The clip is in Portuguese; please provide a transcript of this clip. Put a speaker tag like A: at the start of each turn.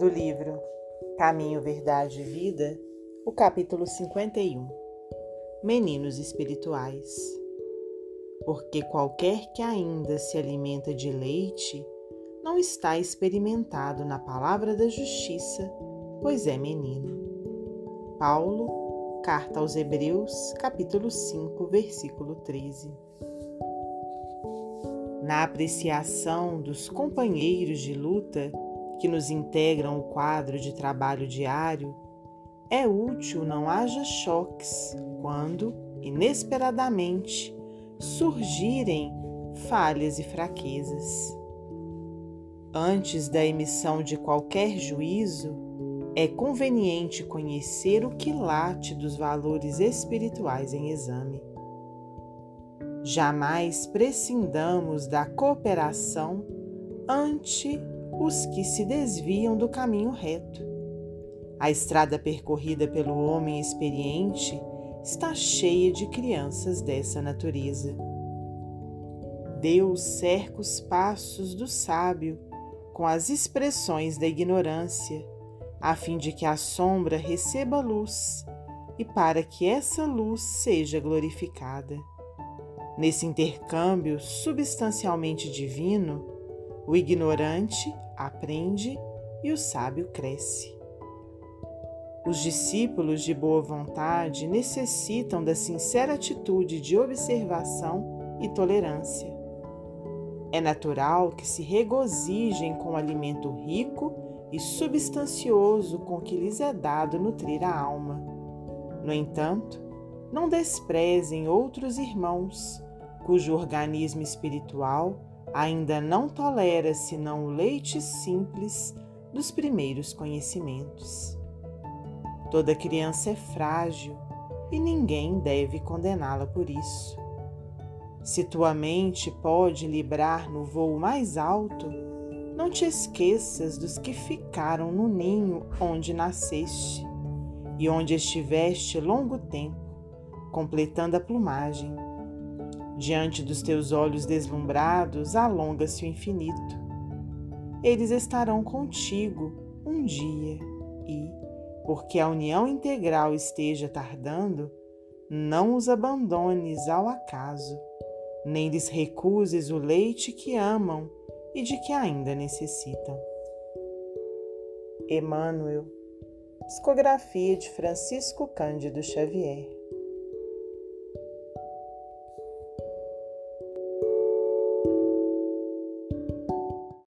A: do livro Caminho, Verdade e Vida, o capítulo 51 Meninos Espirituais. Porque qualquer que ainda se alimenta de leite não está experimentado na palavra da justiça, pois é menino. Paulo, Carta aos Hebreus, capítulo 5, versículo 13. Na apreciação dos companheiros de luta, que nos integram o quadro de trabalho diário, é útil não haja choques quando, inesperadamente, surgirem falhas e fraquezas. Antes da emissão de qualquer juízo, é conveniente conhecer o quilate dos valores espirituais em exame. Jamais prescindamos da cooperação ante os que se desviam do caminho reto. A estrada percorrida pelo homem experiente está cheia de crianças dessa natureza. Deus cerca os passos do sábio com as expressões da ignorância, a fim de que a sombra receba luz e para que essa luz seja glorificada. Nesse intercâmbio substancialmente divino, o ignorante aprende e o sábio cresce. Os discípulos de boa vontade necessitam da sincera atitude de observação e tolerância. É natural que se regozijem com o alimento rico e substancioso com que lhes é dado nutrir a alma. No entanto, não desprezem outros irmãos, cujo organismo espiritual ainda não tolera senão o leite simples dos primeiros conhecimentos. Toda criança é frágil e ninguém deve condená-la por isso. Se tua mente pode librar no voo mais alto, não te esqueças dos que ficaram no ninho onde nasceste e onde estiveste longo tempo, completando a plumagem Diante dos teus olhos deslumbrados, alonga-se o infinito. Eles estarão contigo um dia e, porque a união integral esteja tardando, não os abandones ao acaso, nem lhes recuses o leite que amam e de que ainda necessitam. Emmanuel, psicografia de Francisco Cândido Xavier.